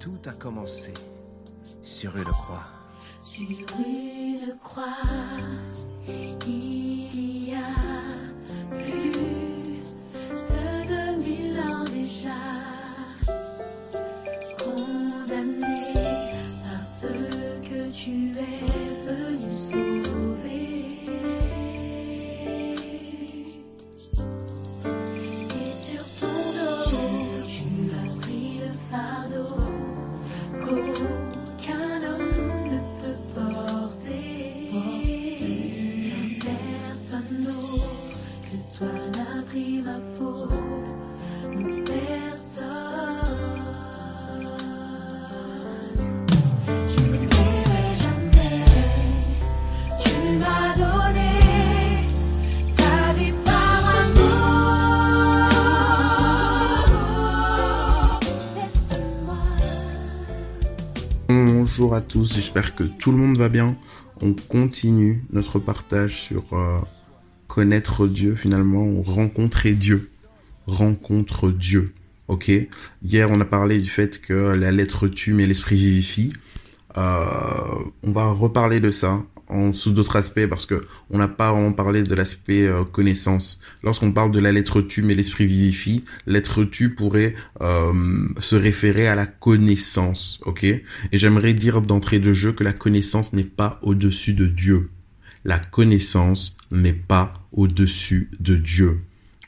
Tout a commencé sur une croix. Sur une croix, il y a plus de 2000 ans déjà. Bonjour à tous, j'espère que tout le monde va bien. On continue notre partage sur euh, connaître Dieu finalement, ou rencontrer Dieu. Rencontre Dieu. Ok? Hier on a parlé du fait que la lettre tue mais l'esprit vivifie. Euh, on va reparler de ça en sous d'autres aspects parce que on n'a pas vraiment parlé de l'aspect euh, connaissance. Lorsqu'on parle de la lettre tue mais l'esprit vivifie, lettre tue pourrait euh, se référer à la connaissance, ok? Et j'aimerais dire d'entrée de jeu que la connaissance n'est pas au-dessus de Dieu. La connaissance n'est pas au-dessus de Dieu.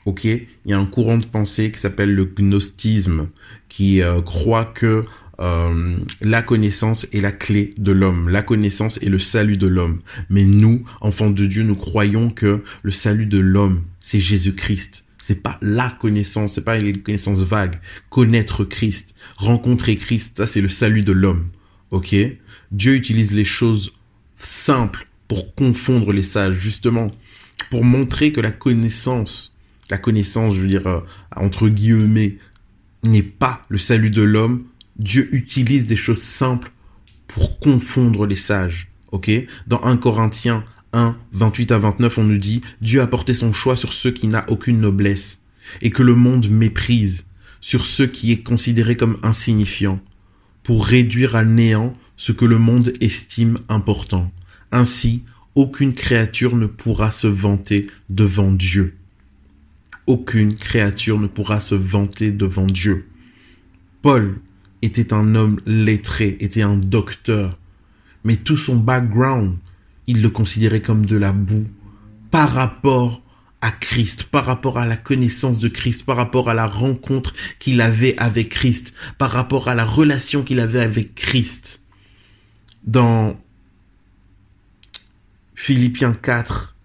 Ok, il y a un courant de pensée qui s'appelle le gnostisme, qui euh, croit que euh, la connaissance est la clé de l'homme, la connaissance est le salut de l'homme. Mais nous, enfants de Dieu, nous croyons que le salut de l'homme, c'est Jésus-Christ. C'est pas la connaissance, c'est pas une connaissance vague. Connaître Christ, rencontrer Christ, ça c'est le salut de l'homme. Ok? Dieu utilise les choses simples pour confondre les sages, justement, pour montrer que la connaissance la connaissance, je veux dire, euh, entre guillemets, n'est pas le salut de l'homme, Dieu utilise des choses simples pour confondre les sages. Ok? Dans 1 Corinthiens 1, 28 à 29, on nous dit, Dieu a porté son choix sur ceux qui n'ont aucune noblesse, et que le monde méprise, sur ceux qui est considéré comme insignifiant, pour réduire à néant ce que le monde estime important. Ainsi, aucune créature ne pourra se vanter devant Dieu aucune créature ne pourra se vanter devant Dieu. Paul était un homme lettré, était un docteur, mais tout son background, il le considérait comme de la boue par rapport à Christ, par rapport à la connaissance de Christ, par rapport à la rencontre qu'il avait avec Christ, par rapport à la relation qu'il avait avec Christ. Dans Philippiens 4,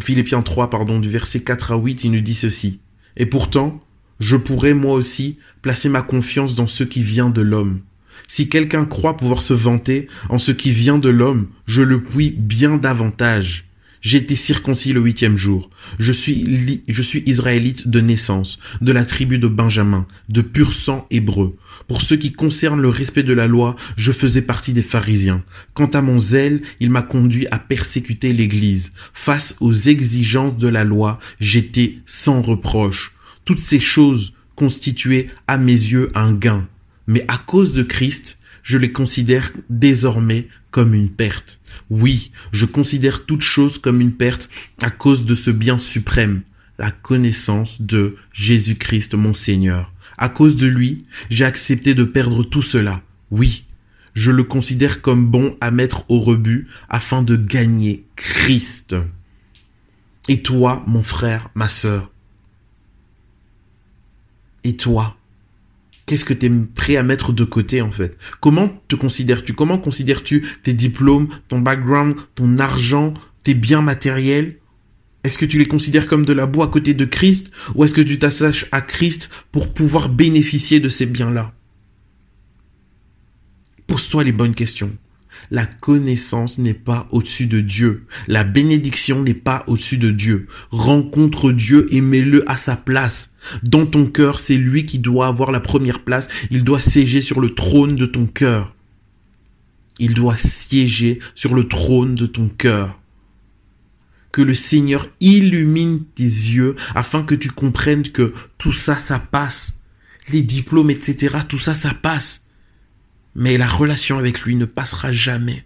Philippiens 3, pardon, du verset 4 à 8, il nous dit ceci. Et pourtant, je pourrais moi aussi placer ma confiance dans ce qui vient de l'homme. Si quelqu'un croit pouvoir se vanter en ce qui vient de l'homme, je le puis bien davantage. J'ai été circoncis le huitième jour. Je suis, je suis israélite de naissance, de la tribu de Benjamin, de pur sang hébreu. Pour ce qui concerne le respect de la loi, je faisais partie des pharisiens. Quant à mon zèle, il m'a conduit à persécuter l'église. Face aux exigences de la loi, j'étais sans reproche. Toutes ces choses constituaient à mes yeux un gain. Mais à cause de Christ, je les considère désormais comme une perte. Oui, je considère toute chose comme une perte à cause de ce bien suprême, la connaissance de Jésus-Christ mon Seigneur. À cause de lui, j'ai accepté de perdre tout cela. Oui, je le considère comme bon à mettre au rebut afin de gagner Christ. Et toi, mon frère, ma sœur, et toi, qu'est-ce que tu es prêt à mettre de côté en fait? Comment te considères-tu? Comment considères-tu tes diplômes, ton background, ton argent, tes biens matériels? Est-ce que tu les considères comme de la boue à côté de Christ ou est-ce que tu t'attaches à Christ pour pouvoir bénéficier de ces biens-là? Pose-toi les bonnes questions. La connaissance n'est pas au-dessus de Dieu. La bénédiction n'est pas au-dessus de Dieu. Rencontre Dieu et mets-le à sa place. Dans ton cœur, c'est lui qui doit avoir la première place. Il doit siéger sur le trône de ton cœur. Il doit siéger sur le trône de ton cœur. Que le Seigneur illumine tes yeux afin que tu comprennes que tout ça, ça passe. Les diplômes, etc., tout ça, ça passe. Mais la relation avec lui ne passera jamais.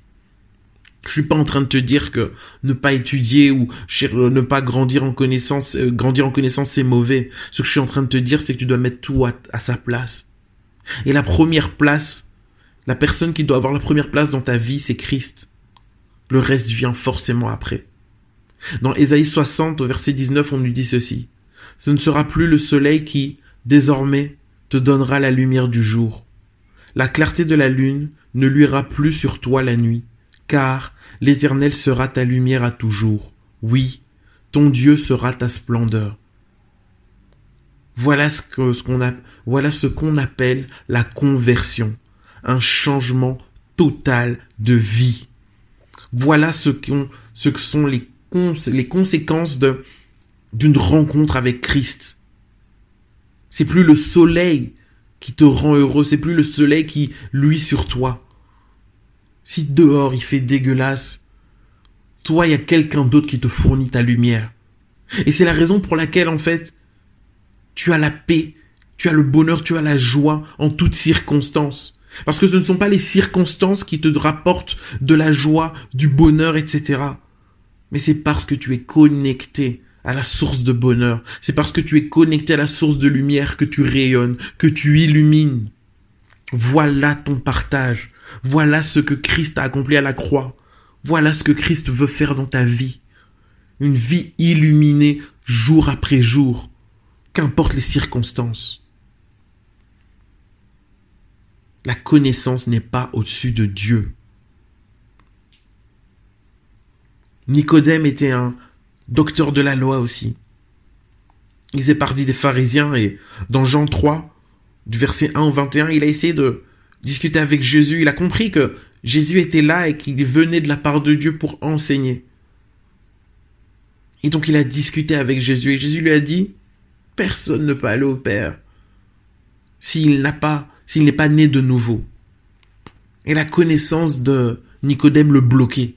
Je suis pas en train de te dire que ne pas étudier ou ne pas grandir en connaissance, euh, grandir en connaissance c'est mauvais. Ce que je suis en train de te dire, c'est que tu dois mettre tout à, sa place. Et la première place, la personne qui doit avoir la première place dans ta vie, c'est Christ. Le reste vient forcément après. Dans Ésaïe 60, au verset 19, on nous dit ceci. Ce ne sera plus le soleil qui, désormais, te donnera la lumière du jour. La clarté de la lune ne luira plus sur toi la nuit car l'Éternel sera ta lumière à toujours. Oui, ton Dieu sera ta splendeur. Voilà ce qu'on appelle la conversion, un changement total de vie. Voilà ce, que sont les, les conséquences d'une rencontre avec Christ. C'est plus le soleil qui te rend heureux, c'est plus le soleil qui luit sur toi. Si dehors il fait dégueulasse, toi, il y a quelqu'un d'autre qui te fournit ta lumière. Et c'est la raison pour laquelle, en fait, tu as la paix, tu as le bonheur, tu as la joie en toutes circonstances. Parce que ce ne sont pas les circonstances qui te rapportent de la joie, du bonheur, etc. Mais c'est parce que tu es connecté à la source de bonheur. C'est parce que tu es connecté à la source de lumière que tu rayonnes, que tu illumines. Voilà ton partage. Voilà ce que Christ a accompli à la croix. Voilà ce que Christ veut faire dans ta vie. Une vie illuminée jour après jour, qu'importe les circonstances. La connaissance n'est pas au-dessus de Dieu. Nicodème était un docteur de la loi aussi. Il faisait partie des pharisiens et dans Jean 3, du verset 1 au 21, il a essayé de discuter avec Jésus, il a compris que Jésus était là et qu'il venait de la part de Dieu pour enseigner. Et donc il a discuté avec Jésus et Jésus lui a dit, personne ne peut aller au Père s'il n'a pas, s'il n'est pas né de nouveau. Et la connaissance de Nicodème le bloquait.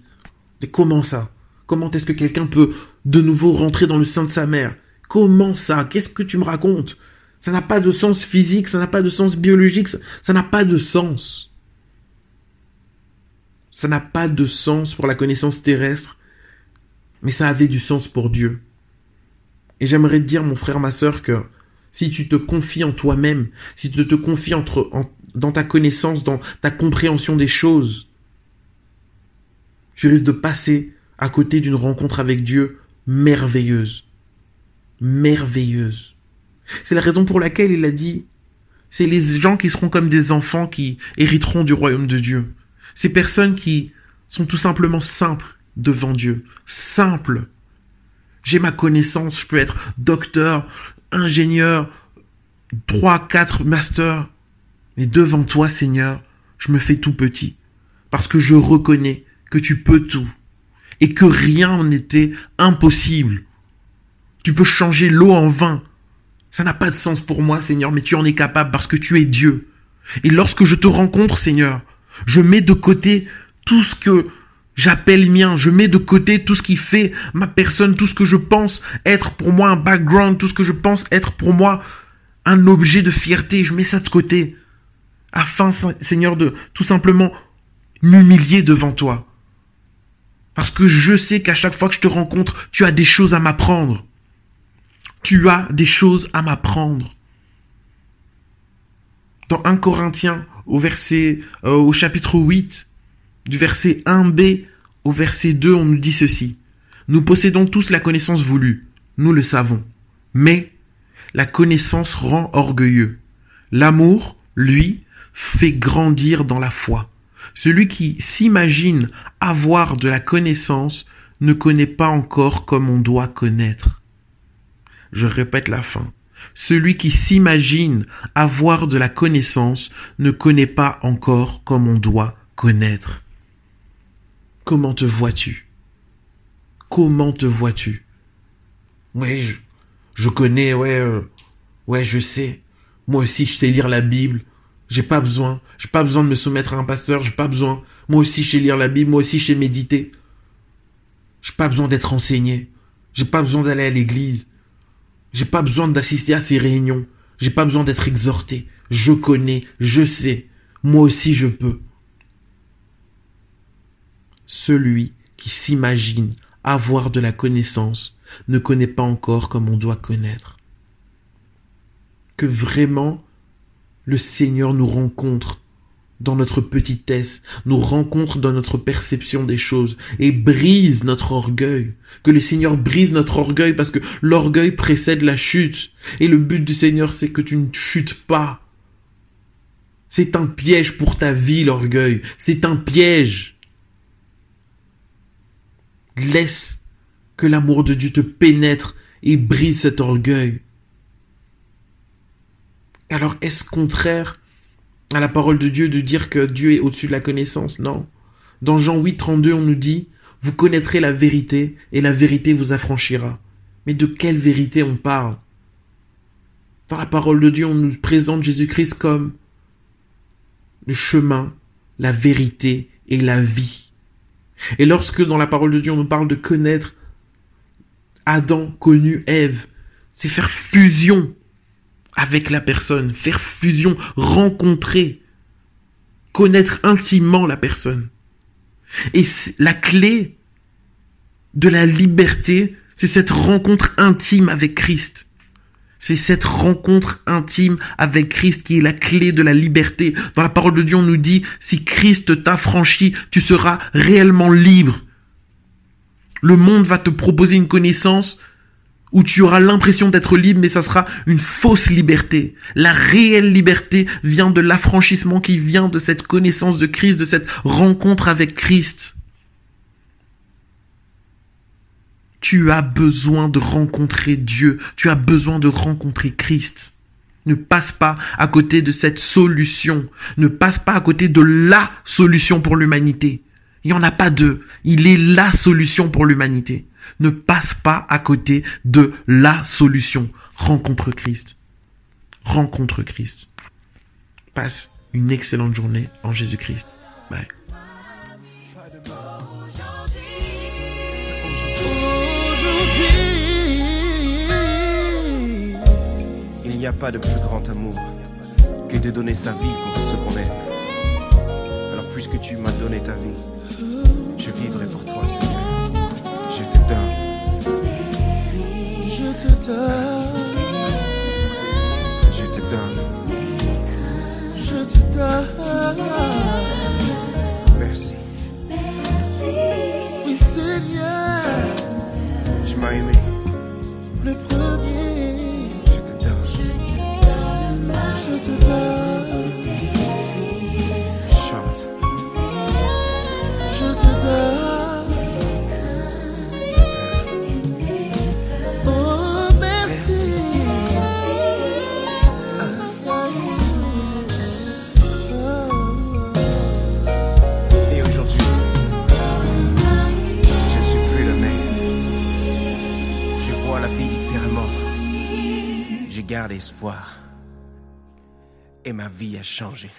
Mais comment ça? Comment est-ce que quelqu'un peut de nouveau rentrer dans le sein de sa mère Comment ça? Qu'est-ce que tu me racontes? Ça n'a pas de sens physique, ça n'a pas de sens biologique, ça n'a pas de sens. Ça n'a pas de sens pour la connaissance terrestre, mais ça avait du sens pour Dieu. Et j'aimerais dire, mon frère, ma sœur, que si tu te confies en toi-même, si tu te confies dans ta connaissance, dans ta compréhension des choses, tu risques de passer à côté d'une rencontre avec Dieu merveilleuse. Merveilleuse. C'est la raison pour laquelle il a dit, c'est les gens qui seront comme des enfants qui hériteront du royaume de Dieu. Ces personnes qui sont tout simplement simples devant Dieu. Simples. J'ai ma connaissance, je peux être docteur, ingénieur, trois, quatre masters. Mais devant toi, Seigneur, je me fais tout petit. Parce que je reconnais que tu peux tout. Et que rien n'était impossible. Tu peux changer l'eau en vin. Ça n'a pas de sens pour moi, Seigneur, mais tu en es capable parce que tu es Dieu. Et lorsque je te rencontre, Seigneur, je mets de côté tout ce que j'appelle mien, je mets de côté tout ce qui fait ma personne, tout ce que je pense être pour moi un background, tout ce que je pense être pour moi un objet de fierté, je mets ça de côté, afin, Seigneur, de tout simplement m'humilier devant toi. Parce que je sais qu'à chaque fois que je te rencontre, tu as des choses à m'apprendre tu as des choses à m'apprendre. Dans 1 Corinthiens, au verset, euh, au chapitre 8, du verset 1b au verset 2, on nous dit ceci. Nous possédons tous la connaissance voulue, nous le savons. Mais la connaissance rend orgueilleux. L'amour, lui, fait grandir dans la foi. Celui qui s'imagine avoir de la connaissance ne connaît pas encore comme on doit connaître. Je répète la fin. Celui qui s'imagine avoir de la connaissance ne connaît pas encore comme on doit connaître. Comment te vois-tu? Comment te vois-tu? Oui, je, connais, ouais, euh, ouais, je sais. Moi aussi, je sais lire la Bible. J'ai pas besoin. J'ai pas besoin de me soumettre à un pasteur. J'ai pas besoin. Moi aussi, je sais lire la Bible. Moi aussi, je sais méditer. J'ai pas besoin d'être enseigné. J'ai pas besoin d'aller à l'église. J'ai pas besoin d'assister à ces réunions. J'ai pas besoin d'être exhorté. Je connais, je sais. Moi aussi je peux. Celui qui s'imagine avoir de la connaissance ne connaît pas encore comme on doit connaître. Que vraiment le Seigneur nous rencontre dans notre petitesse, nous rencontre dans notre perception des choses et brise notre orgueil. Que le Seigneur brise notre orgueil parce que l'orgueil précède la chute. Et le but du Seigneur, c'est que tu ne chutes pas. C'est un piège pour ta vie, l'orgueil. C'est un piège. Laisse que l'amour de Dieu te pénètre et brise cet orgueil. Alors est-ce contraire à la parole de Dieu de dire que Dieu est au-dessus de la connaissance? Non. Dans Jean 8, 32, on nous dit, vous connaîtrez la vérité et la vérité vous affranchira. Mais de quelle vérité on parle? Dans la parole de Dieu, on nous présente Jésus-Christ comme le chemin, la vérité et la vie. Et lorsque dans la parole de Dieu on nous parle de connaître Adam connu Ève, c'est faire fusion avec la personne, faire fusion, rencontrer, connaître intimement la personne. Et la clé de la liberté, c'est cette rencontre intime avec Christ. C'est cette rencontre intime avec Christ qui est la clé de la liberté. Dans la parole de Dieu, on nous dit, si Christ t'a franchi, tu seras réellement libre. Le monde va te proposer une connaissance où tu auras l'impression d'être libre, mais ça sera une fausse liberté. La réelle liberté vient de l'affranchissement qui vient de cette connaissance de Christ, de cette rencontre avec Christ. Tu as besoin de rencontrer Dieu, tu as besoin de rencontrer Christ. Ne passe pas à côté de cette solution, ne passe pas à côté de la solution pour l'humanité. Il n'y en a pas deux, il est la solution pour l'humanité ne passe pas à côté de la solution. Rencontre Christ. Rencontre Christ. Passe une excellente journée en Jésus-Christ. Bye. Il n'y a pas de plus grand amour que de donner sa vie pour ce qu'on aime. Alors puisque tu m'as donné ta vie, je vivrai pour toi, Seigneur. Je te donne. Je te donne. Je te donne. Je te donne. Merci. Oui, Seigneur, Tu m'as aimé. le premier. Et ma vie a changé.